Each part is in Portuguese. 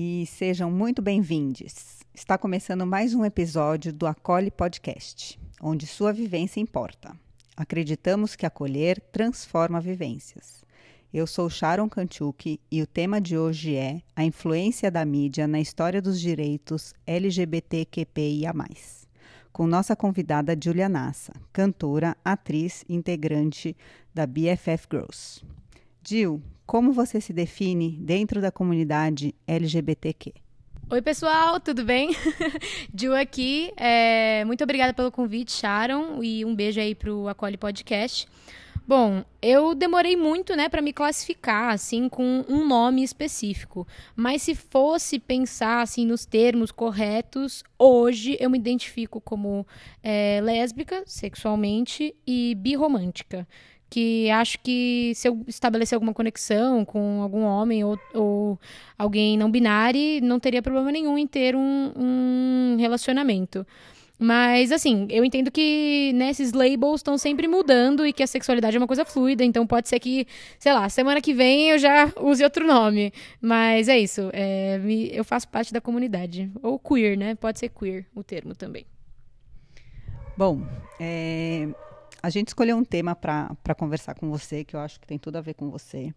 e sejam muito bem-vindos. Está começando mais um episódio do Acolhe Podcast, onde sua vivência importa. Acreditamos que acolher transforma vivências. Eu sou Sharon Kanchuk e o tema de hoje é a influência da mídia na história dos direitos LGBTQIA+. Com nossa convidada Julia Nassa, cantora, atriz, integrante da BFF Girls. Jill, como você se define dentro da comunidade LGBTQ? Oi, pessoal, tudo bem? Jill aqui. É, muito obrigada pelo convite, Sharon, e um beijo aí para o Acolhe Podcast. Bom, eu demorei muito, né, para me classificar assim com um nome específico. Mas se fosse pensar assim nos termos corretos, hoje eu me identifico como é, lésbica, sexualmente e birromântica que acho que se eu estabelecer alguma conexão com algum homem ou, ou alguém não binário, não teria problema nenhum em ter um, um relacionamento. Mas, assim, eu entendo que né, labels estão sempre mudando e que a sexualidade é uma coisa fluida, então pode ser que, sei lá, semana que vem eu já use outro nome. Mas é isso, é, eu faço parte da comunidade. Ou queer, né? Pode ser queer o termo também. Bom, é, a gente escolheu um tema para conversar com você, que eu acho que tem tudo a ver com você,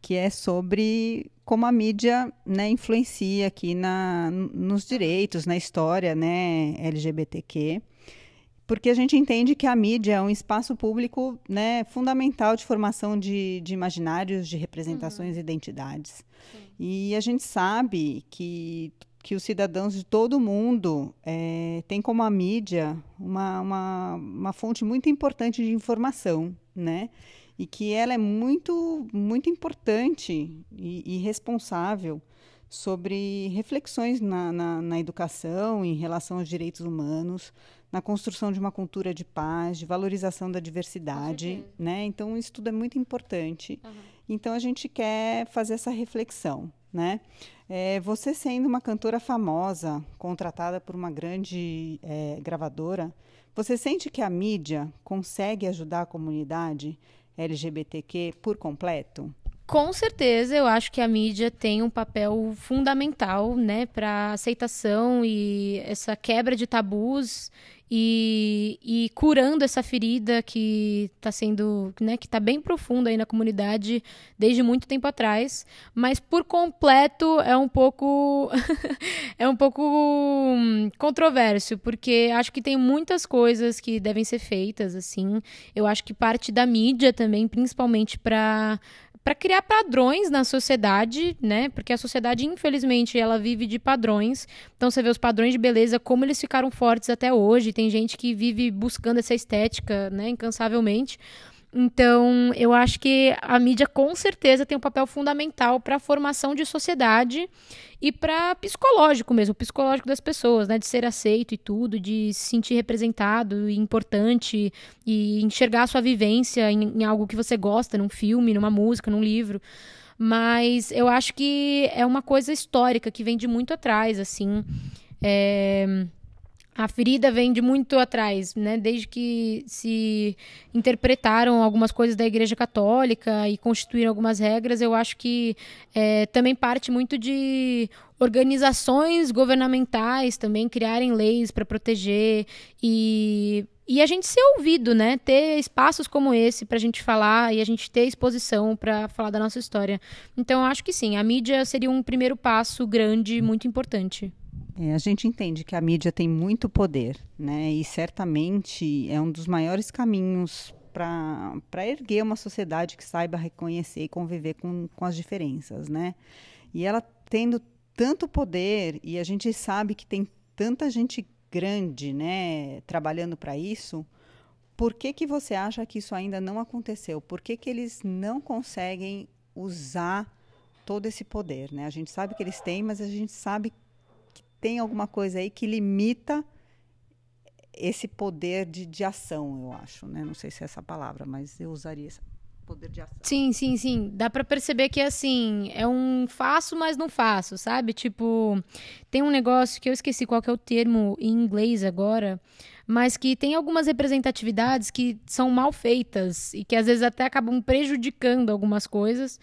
que é sobre como a mídia né, influencia aqui na, nos direitos, na história né, LGBTQ. Porque a gente entende que a mídia é um espaço público né, fundamental de formação de, de imaginários, de representações uhum. e identidades. Sim. E a gente sabe que que os cidadãos de todo o mundo é, têm como a mídia uma, uma, uma fonte muito importante de informação, né? E que ela é muito, muito importante e, e responsável sobre reflexões na, na, na, educação em relação aos direitos humanos, na construção de uma cultura de paz, de valorização da diversidade, né? Então isso tudo é muito importante. Uhum. Então a gente quer fazer essa reflexão, né? É, você sendo uma cantora famosa, contratada por uma grande é, gravadora, você sente que a mídia consegue ajudar a comunidade LGBTQ por completo? Com certeza, eu acho que a mídia tem um papel fundamental, né, para aceitação e essa quebra de tabus e, e curando essa ferida que está sendo, né, que está bem profunda aí na comunidade desde muito tempo atrás, mas por completo é um pouco é um pouco hum, controverso, porque acho que tem muitas coisas que devem ser feitas assim. Eu acho que parte da mídia também, principalmente para para criar padrões na sociedade, né? Porque a sociedade, infelizmente, ela vive de padrões. Então você vê os padrões de beleza, como eles ficaram fortes até hoje. Tem gente que vive buscando essa estética, né, incansavelmente. Então, eu acho que a mídia com certeza tem um papel fundamental para a formação de sociedade e para psicológico mesmo, psicológico das pessoas, né, de ser aceito e tudo, de se sentir representado e importante e enxergar a sua vivência em, em algo que você gosta, num filme, numa música, num livro. Mas eu acho que é uma coisa histórica que vem de muito atrás, assim. É a ferida vem de muito atrás, né? Desde que se interpretaram algumas coisas da Igreja Católica e constituíram algumas regras, eu acho que é, também parte muito de organizações governamentais também criarem leis para proteger e e a gente ser ouvido, né? Ter espaços como esse para a gente falar e a gente ter exposição para falar da nossa história. Então, acho que sim, a mídia seria um primeiro passo grande, muito importante. É, a gente entende que a mídia tem muito poder, né? E certamente é um dos maiores caminhos para erguer uma sociedade que saiba reconhecer e conviver com, com as diferenças, né? E ela tendo tanto poder, e a gente sabe que tem tanta gente grande, né, trabalhando para isso, por que, que você acha que isso ainda não aconteceu? Por que, que eles não conseguem usar todo esse poder, né? A gente sabe que eles têm, mas a gente sabe tem alguma coisa aí que limita esse poder de, de ação, eu acho, né? Não sei se é essa palavra, mas eu usaria esse poder de ação. Sim, sim, sim. Dá para perceber que assim, é um faço, mas não faço, sabe? Tipo, tem um negócio que eu esqueci qual que é o termo em inglês agora, mas que tem algumas representatividades que são mal feitas e que às vezes até acabam prejudicando algumas coisas.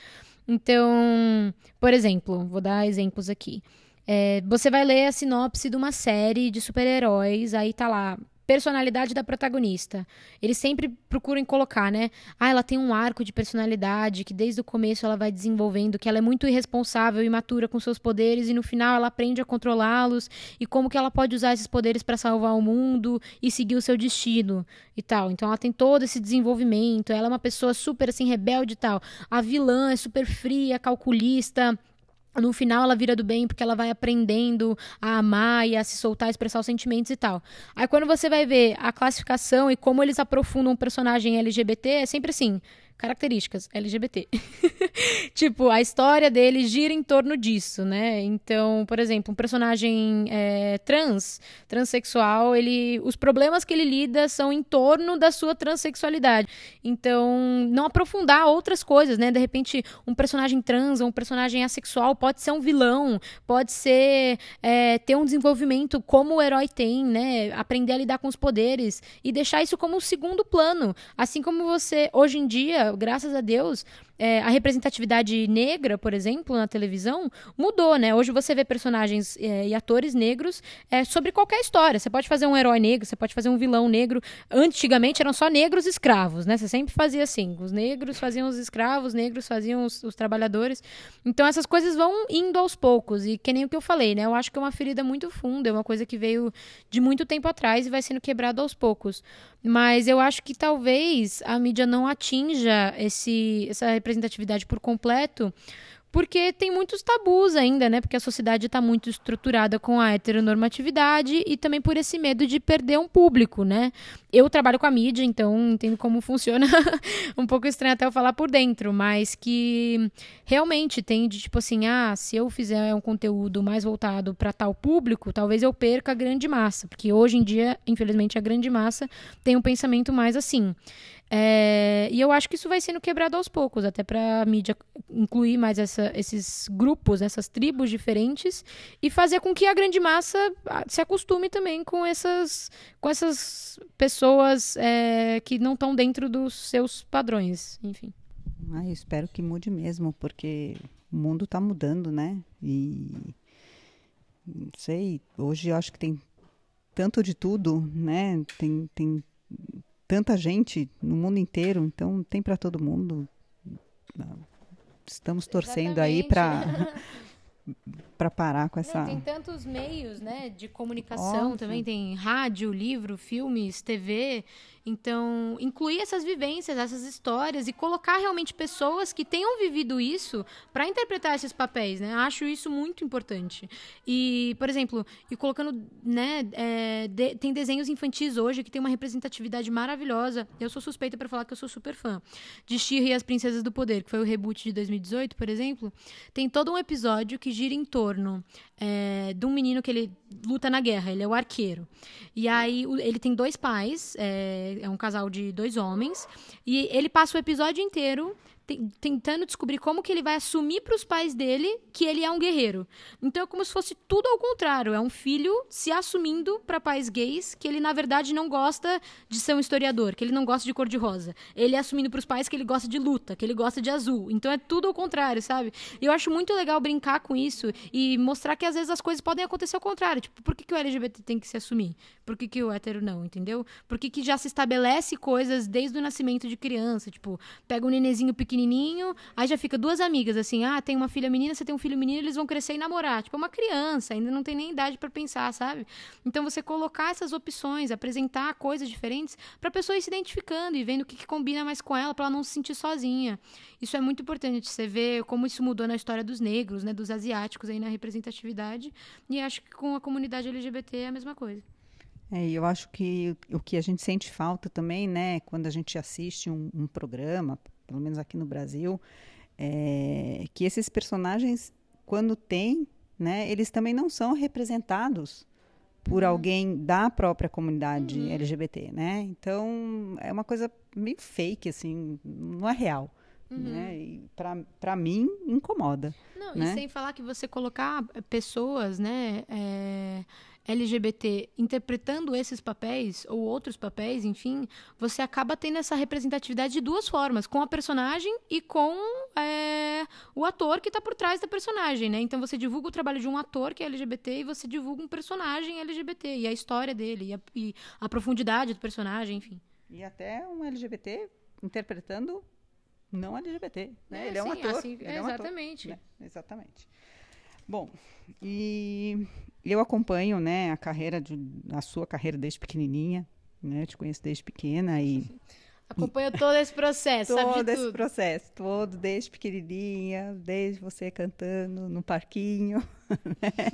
Então, por exemplo, vou dar exemplos aqui. É, você vai ler a sinopse de uma série de super-heróis, aí tá lá, personalidade da protagonista. Eles sempre procuram colocar, né? Ah, ela tem um arco de personalidade que desde o começo ela vai desenvolvendo, que ela é muito irresponsável e imatura com seus poderes e no final ela aprende a controlá-los e como que ela pode usar esses poderes para salvar o mundo e seguir o seu destino e tal. Então ela tem todo esse desenvolvimento, ela é uma pessoa super assim rebelde e tal. A vilã é super fria, calculista, no final ela vira do bem porque ela vai aprendendo a amar e a se soltar, a expressar os sentimentos e tal. Aí quando você vai ver a classificação e como eles aprofundam um personagem LGBT, é sempre assim: características LGBT. tipo, a história dele gira em torno disso, né? Então, por exemplo, um personagem é, trans, transexual, ele, os problemas que ele lida são em torno da sua transexualidade. Então, não aprofundar outras coisas, né? De repente, um personagem trans ou um personagem assexual pode ser um vilão, pode ser é, ter um desenvolvimento como o herói tem, né? Aprender a lidar com os poderes e deixar isso como um segundo plano. Assim como você, hoje em dia, graças a Deus, é, a representatividade negra, por exemplo, na televisão, mudou, né? Hoje você vê personagens é, e atores negros é, sobre qualquer história. Você pode fazer um herói negro, você pode fazer um vilão negro. Antigamente eram só negros escravos, né? Você sempre fazia assim. Os negros faziam os escravos, os negros faziam os, os trabalhadores. Então essas coisas vão indo aos poucos. E que nem o que eu falei, né? Eu acho que é uma ferida muito funda, é uma coisa que veio de muito tempo atrás e vai sendo quebrada aos poucos. Mas eu acho que talvez a mídia não atinja esse, essa representatividade por completo, porque tem muitos tabus ainda, né? Porque a sociedade está muito estruturada com a heteronormatividade e também por esse medo de perder um público, né? Eu trabalho com a mídia, então entendo como funciona. um pouco estranho até eu falar por dentro, mas que realmente tem de tipo assim, ah, se eu fizer um conteúdo mais voltado para tal público, talvez eu perca a grande massa, porque hoje em dia, infelizmente, a grande massa tem um pensamento mais assim. É, e eu acho que isso vai sendo quebrado aos poucos, até para a mídia incluir mais essa, esses grupos, essas tribos diferentes e fazer com que a grande massa ah, se acostume também com essas, com essas pessoas é, que não estão dentro dos seus padrões, enfim. Ah, eu espero que mude mesmo, porque o mundo está mudando, né? E não sei, hoje eu acho que tem tanto de tudo, né? Tem, tem tanta gente no mundo inteiro, então tem para todo mundo. Estamos torcendo Exatamente. aí para para parar com essa. Não, tem tantos meios, né, de comunicação Óbvio. também tem rádio, livro, filmes, TV. Então, incluir essas vivências, essas histórias e colocar realmente pessoas que tenham vivido isso para interpretar esses papéis, né? Acho isso muito importante. E, por exemplo, e colocando, né, é, de, tem desenhos infantis hoje que tem uma representatividade maravilhosa. Eu sou suspeita para falar que eu sou super fã de She e as Princesas do Poder, que foi o reboot de 2018, por exemplo. Tem todo um episódio que gira em torno é, de um menino que ele luta na guerra, ele é o arqueiro. E aí ele tem dois pais, é, é um casal de dois homens, e ele passa o episódio inteiro tentando descobrir como que ele vai assumir para os pais dele que ele é um guerreiro. Então é como se fosse tudo ao contrário, é um filho se assumindo para pais gays que ele na verdade não gosta de ser um historiador, que ele não gosta de cor de rosa. Ele é assumindo para os pais que ele gosta de luta, que ele gosta de azul. Então é tudo ao contrário, sabe? E eu acho muito legal brincar com isso e mostrar que às vezes as coisas podem acontecer ao contrário. Tipo, por que, que o LGBT tem que se assumir? Por que, que o hétero não, entendeu? Por que, que já se estabelece coisas desde o nascimento de criança? Tipo, pega um nenezinho pequenininho pequenininho, aí já fica duas amigas assim, ah, tem uma filha menina, você tem um filho menino, eles vão crescer e namorar. Tipo, é uma criança, ainda não tem nem idade para pensar, sabe? Então você colocar essas opções, apresentar coisas diferentes para a pessoa ir se identificando e vendo o que, que combina mais com ela, para ela não se sentir sozinha. Isso é muito importante, você vê como isso mudou na história dos negros, né, dos asiáticos aí na representatividade, e acho que com a comunidade LGBT é a mesma coisa. É, eu acho que o que a gente sente falta também, né, quando a gente assiste um, um programa, pelo menos aqui no Brasil, é que esses personagens, quando tem, né, eles também não são representados por uhum. alguém da própria comunidade uhum. LGBT, né? Então é uma coisa meio fake, assim, não é real. Uhum. Né? E para mim incomoda. Não, né? e sem falar que você colocar pessoas, né? É LGBT interpretando esses papéis ou outros papéis, enfim, você acaba tendo essa representatividade de duas formas, com a personagem e com é, o ator que está por trás da personagem, né? Então você divulga o trabalho de um ator que é LGBT e você divulga um personagem LGBT e a história dele e a, e a profundidade do personagem, enfim. E até um LGBT interpretando não LGBT, né? É, ele é um sim, ator. assim, ele é um ator, exatamente. né? Exatamente. Bom, e eu acompanho, né, a carreira de, a sua carreira desde pequenininha, né? Eu te conheço desde pequena e Acompanho todo esse processo, todo esse tudo. processo, todo desde pequenininha, desde você cantando no parquinho, né?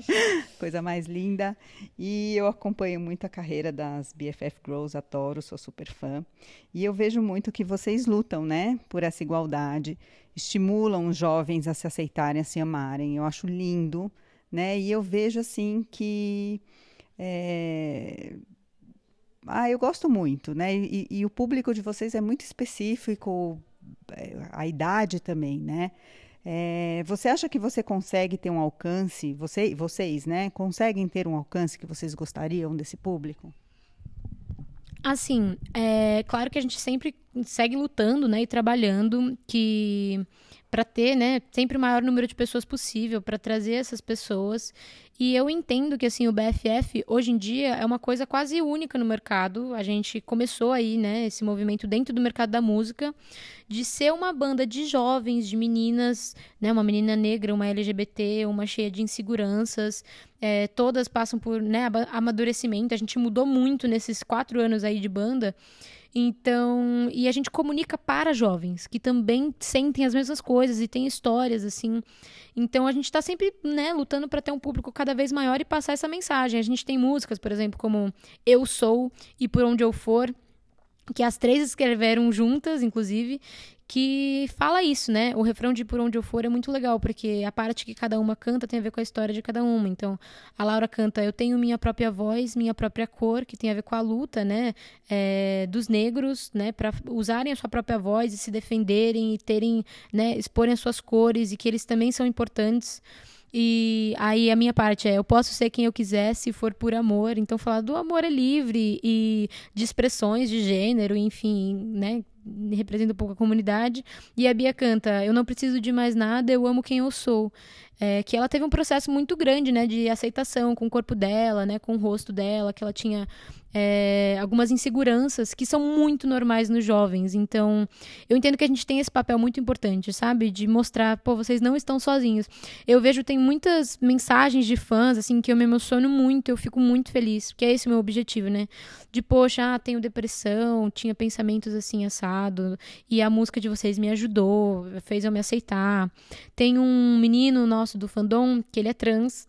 coisa mais linda. E eu acompanho muito a carreira das BFF Girls, adoro, sou super fã. E eu vejo muito que vocês lutam, né, por essa igualdade, estimulam os jovens a se aceitarem, a se amarem. Eu acho lindo, né? E eu vejo assim que é, ah, eu gosto muito, né? E, e o público de vocês é muito específico, é, a idade também, né? É, você acha que você consegue ter um alcance, você, vocês, né? Conseguem ter um alcance que vocês gostariam desse público? Assim, é claro que a gente sempre segue lutando, né, e trabalhando que para ter, né, sempre o maior número de pessoas possível para trazer essas pessoas. E eu entendo que assim o BFF hoje em dia é uma coisa quase única no mercado. A gente começou aí, né, esse movimento dentro do mercado da música de ser uma banda de jovens, de meninas, né, uma menina negra, uma LGBT, uma cheia de inseguranças. É, todas passam por né, amadurecimento. A gente mudou muito nesses quatro anos aí de banda. Então, e a gente comunica para jovens que também sentem as mesmas coisas e têm histórias assim. Então a gente está sempre, né, lutando para ter um público cada vez maior e passar essa mensagem. A gente tem músicas, por exemplo, como Eu Sou e Por Onde Eu For, que as três escreveram juntas, inclusive, que fala isso, né? O refrão de Por Onde Eu For é muito legal, porque a parte que cada uma canta tem a ver com a história de cada uma. Então, a Laura canta Eu tenho minha própria voz, minha própria cor, que tem a ver com a luta, né? É, dos negros, né? Para usarem a sua própria voz e se defenderem e terem, né? Exporem as suas cores e que eles também são importantes. E aí a minha parte é: eu posso ser quem eu quiser se for por amor. Então, falar do amor é livre e de expressões de gênero, enfim, né? Representa um pouco a comunidade. E a Bia canta: Eu não preciso de mais nada, eu amo quem eu sou. É, que ela teve um processo muito grande, né, de aceitação com o corpo dela, né, com o rosto dela, que ela tinha é, algumas inseguranças que são muito normais nos jovens. Então, eu entendo que a gente tem esse papel muito importante, sabe, de mostrar, pô, vocês não estão sozinhos. Eu vejo tem muitas mensagens de fãs assim que eu me emociono muito, eu fico muito feliz, porque é esse o meu objetivo, né? De poxa, ah, tenho depressão, tinha pensamentos assim assado e a música de vocês me ajudou, fez eu me aceitar. Tem um menino nosso do fandom que ele é trans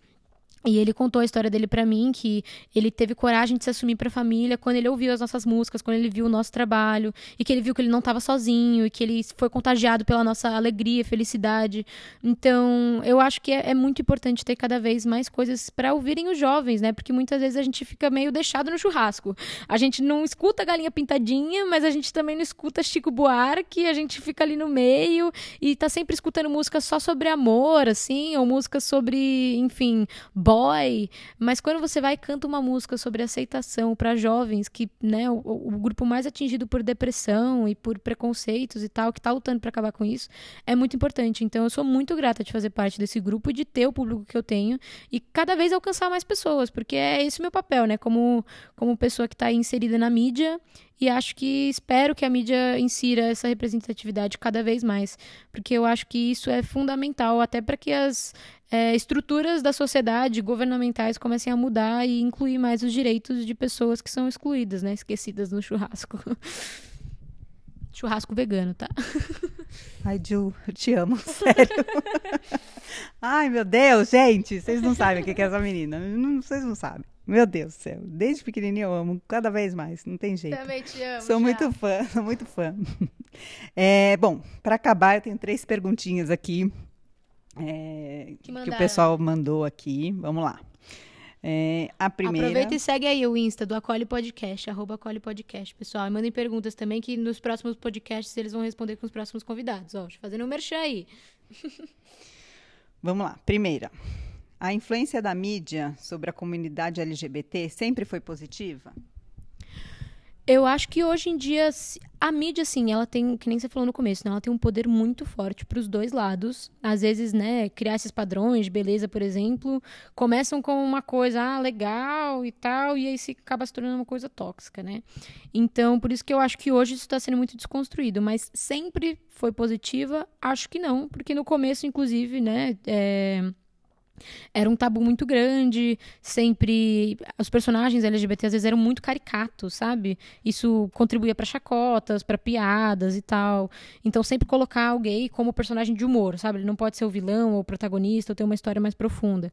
e ele contou a história dele para mim, que ele teve coragem de se assumir para a família quando ele ouviu as nossas músicas, quando ele viu o nosso trabalho, e que ele viu que ele não estava sozinho, e que ele foi contagiado pela nossa alegria, felicidade. Então, eu acho que é, é muito importante ter cada vez mais coisas para ouvirem os jovens, né? Porque muitas vezes a gente fica meio deixado no churrasco. A gente não escuta Galinha Pintadinha, mas a gente também não escuta Chico Buarque, a gente fica ali no meio e tá sempre escutando música só sobre amor, assim, ou música sobre, enfim, boy, mas quando você vai e canta uma música sobre aceitação para jovens, que, né, o, o, grupo mais atingido por depressão e por preconceitos e tal, que tá lutando para acabar com isso, é muito importante. Então eu sou muito grata de fazer parte desse grupo e de ter o público que eu tenho e cada vez alcançar mais pessoas, porque é esse o meu papel, né, como como pessoa que está inserida na mídia e acho que espero que a mídia insira essa representatividade cada vez mais, porque eu acho que isso é fundamental até para que as é, estruturas da sociedade governamentais comecem a mudar e incluir mais os direitos de pessoas que são excluídas, né, esquecidas no churrasco. Churrasco vegano, tá? Ai, Ju, eu te amo, sério. Ai, meu Deus, gente, vocês não sabem o que é essa menina. Não, vocês não sabem. Meu Deus do céu. Desde pequenininho eu amo, cada vez mais, não tem jeito. Também te amo. Sou já. muito fã, sou muito fã. É, bom, para acabar, eu tenho três perguntinhas aqui é, Que que, o pessoal mandou aqui. Vamos lá. É, a primeira. Aproveita e segue aí o Insta do Acolhe Podcast, arroba Acolhe Podcast, pessoal. E mandem perguntas também, que nos próximos podcasts eles vão responder com os próximos convidados. Ó, fazendo um merchan aí. Vamos lá. Primeira. A influência da mídia sobre a comunidade LGBT sempre foi positiva? Eu acho que hoje em dia a mídia, assim, ela tem, que nem você falou no começo, né? Ela tem um poder muito forte para os dois lados. Às vezes, né, criar esses padrões de beleza, por exemplo, começam com uma coisa, ah, legal e tal, e aí se acaba se tornando uma coisa tóxica, né? Então, por isso que eu acho que hoje isso está sendo muito desconstruído. Mas sempre foi positiva? Acho que não, porque no começo, inclusive, né, é era um tabu muito grande, sempre os personagens LGBT às vezes eram muito caricatos, sabe? Isso contribuía para chacotas, para piadas e tal. Então sempre colocar o gay como personagem de humor, sabe? Ele não pode ser o vilão ou o protagonista ou ter uma história mais profunda.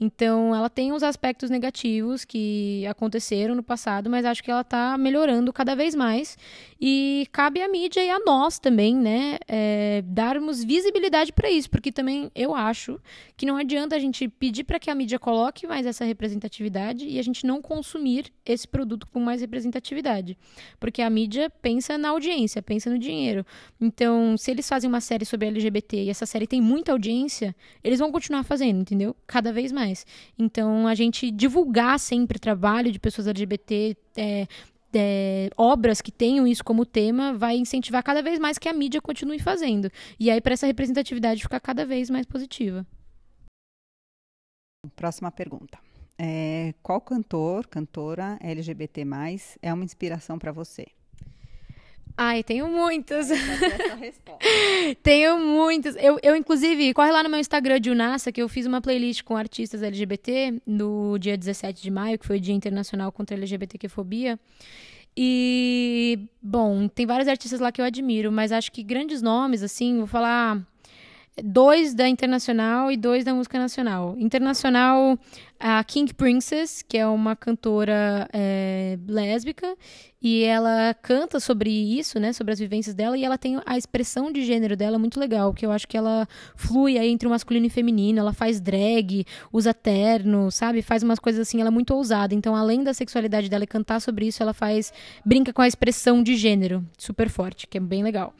Então ela tem os aspectos negativos que aconteceram no passado, mas acho que ela tá melhorando cada vez mais e cabe à mídia e a nós também, né, é, darmos visibilidade para isso, porque também eu acho que não adianta a gente pedir para que a mídia coloque mais essa representatividade e a gente não consumir esse produto com mais representatividade. Porque a mídia pensa na audiência, pensa no dinheiro. Então, se eles fazem uma série sobre LGBT e essa série tem muita audiência, eles vão continuar fazendo, entendeu? Cada vez mais. Então, a gente divulgar sempre trabalho de pessoas LGBT, é, é, obras que tenham isso como tema vai incentivar cada vez mais que a mídia continue fazendo. E aí, para essa representatividade ficar cada vez mais positiva. Próxima pergunta. É, qual cantor, cantora LGBT+, é uma inspiração para você? Ai, tenho muitas. tenho muitas. Eu, eu, inclusive, corre lá no meu Instagram de Unassa, que eu fiz uma playlist com artistas LGBT no dia 17 de maio, que foi o Dia Internacional contra a LGBTQ-fobia. E, bom, tem vários artistas lá que eu admiro, mas acho que grandes nomes, assim, vou falar dois da internacional e dois da música nacional. Internacional, a King Princess, que é uma cantora é, lésbica, e ela canta sobre isso, né, sobre as vivências dela, e ela tem a expressão de gênero dela muito legal, que eu acho que ela flui aí entre o masculino e o feminino, ela faz drag, usa terno, sabe, faz umas coisas assim, ela é muito ousada, então além da sexualidade dela e cantar sobre isso, ela faz, brinca com a expressão de gênero, super forte, que é bem legal.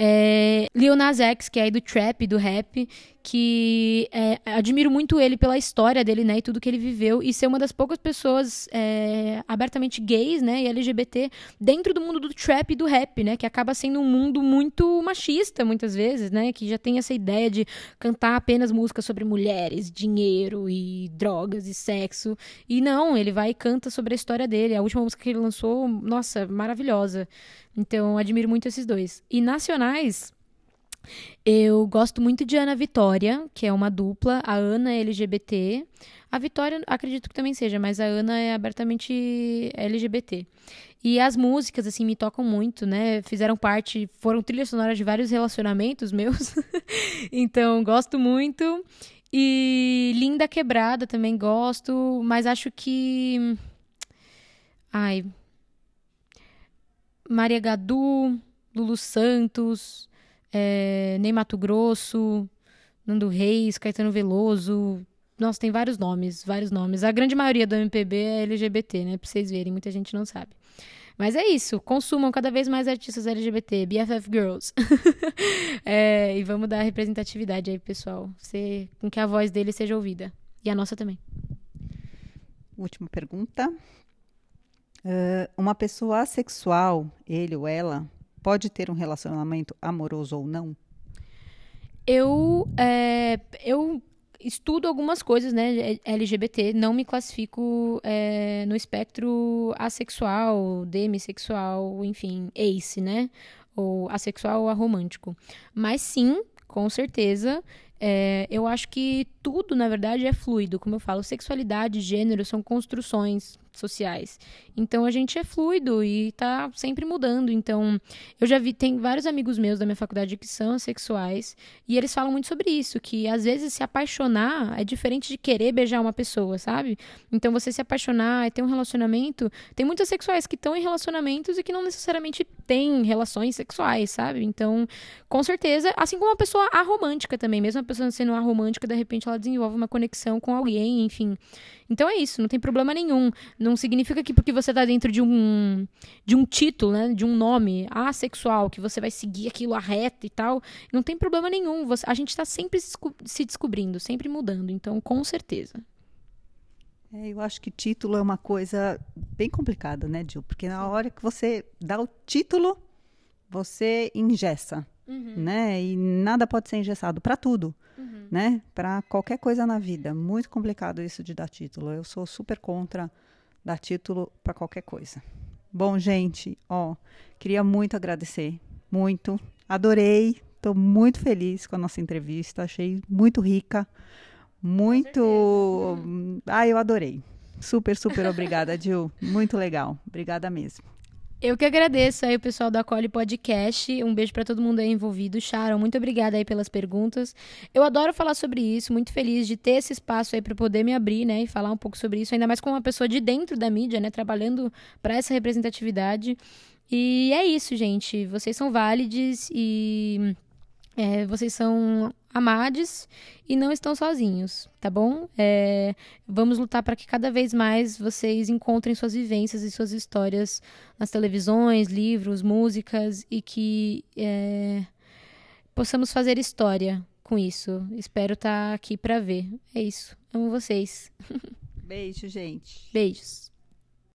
É, Lil Nas X, que é aí do trap, do rap, que é, admiro muito ele pela história dele, né, e tudo que ele viveu, e ser uma das poucas pessoas é, abertamente gays, né, e LGBT dentro do mundo do trap e do rap, né, que acaba sendo um mundo muito machista, muitas vezes, né, que já tem essa ideia de cantar apenas músicas sobre mulheres, dinheiro e drogas e sexo, e não, ele vai e canta sobre a história dele, a última música que ele lançou, nossa, maravilhosa, então admiro muito esses dois. E nacionais, eu gosto muito de Ana Vitória, que é uma dupla. A Ana é LGBT. A Vitória, acredito que também seja, mas a Ana é abertamente LGBT. E as músicas, assim, me tocam muito, né? Fizeram parte, foram trilhas sonoras de vários relacionamentos meus. então, gosto muito. E Linda Quebrada também gosto, mas acho que. Ai. Maria Gadu, Lulu Santos é, Ney Mato Grosso, Nando Reis, Caetano Veloso. Nossa, tem vários nomes, vários nomes. A grande maioria do MPB é LGBT, né? Pra vocês verem, muita gente não sabe. Mas é isso, consumam cada vez mais artistas LGBT, BFF Girls. é, e vamos dar representatividade aí, pessoal. Ser, com que a voz dele seja ouvida. E a nossa também. Última pergunta. Uh, uma pessoa assexual, ele ou ela, pode ter um relacionamento amoroso ou não? Eu, é, eu estudo algumas coisas, né, LGBT, não me classifico é, no espectro assexual, demissexual, enfim, ace, né, ou assexual ou aromântico. Mas sim, com certeza, é, eu acho que tudo, na verdade, é fluido. Como eu falo, sexualidade, gênero são construções sociais. Então a gente é fluido e tá sempre mudando. Então, eu já vi, tem vários amigos meus da minha faculdade que são sexuais e eles falam muito sobre isso, que às vezes se apaixonar é diferente de querer beijar uma pessoa, sabe? Então você se apaixonar e ter um relacionamento, tem muitos sexuais que estão em relacionamentos e que não necessariamente têm relações sexuais, sabe? Então, com certeza, assim como uma pessoa aromântica também, mesmo pessoa sendo aromântica, de repente ela desenvolve uma conexão com alguém, enfim. Então é isso, não tem problema nenhum. Não significa que porque você está dentro de um, de um título, né, de um nome assexual, que você vai seguir aquilo a reta e tal, não tem problema nenhum. Você, a gente está sempre se descobrindo, sempre mudando. Então, com certeza. É, eu acho que título é uma coisa bem complicada, né, Gil? Porque na hora que você dá o título, você ingessa, uhum. né? E nada pode ser engessado para tudo, uhum. né? Para qualquer coisa na vida. Muito complicado isso de dar título. Eu sou super contra dar título para qualquer coisa. Bom, gente, ó, queria muito agradecer, muito. Adorei, estou muito feliz com a nossa entrevista, achei muito rica, muito. Ah, eu adorei. Super, super obrigada, Gil. Muito legal. Obrigada mesmo. Eu que agradeço aí o pessoal da Cole Podcast. Um beijo para todo mundo aí envolvido. Sharon, muito obrigada aí pelas perguntas. Eu adoro falar sobre isso, muito feliz de ter esse espaço aí para poder me abrir, né, e falar um pouco sobre isso, ainda mais com uma pessoa de dentro da mídia, né, trabalhando para essa representatividade. E é isso, gente. Vocês são válidos e é, vocês são amades e não estão sozinhos, tá bom? É, vamos lutar para que cada vez mais vocês encontrem suas vivências e suas histórias nas televisões, livros, músicas e que é, possamos fazer história com isso. Espero estar tá aqui para ver. É isso. Amo vocês. Beijo, gente. Beijos.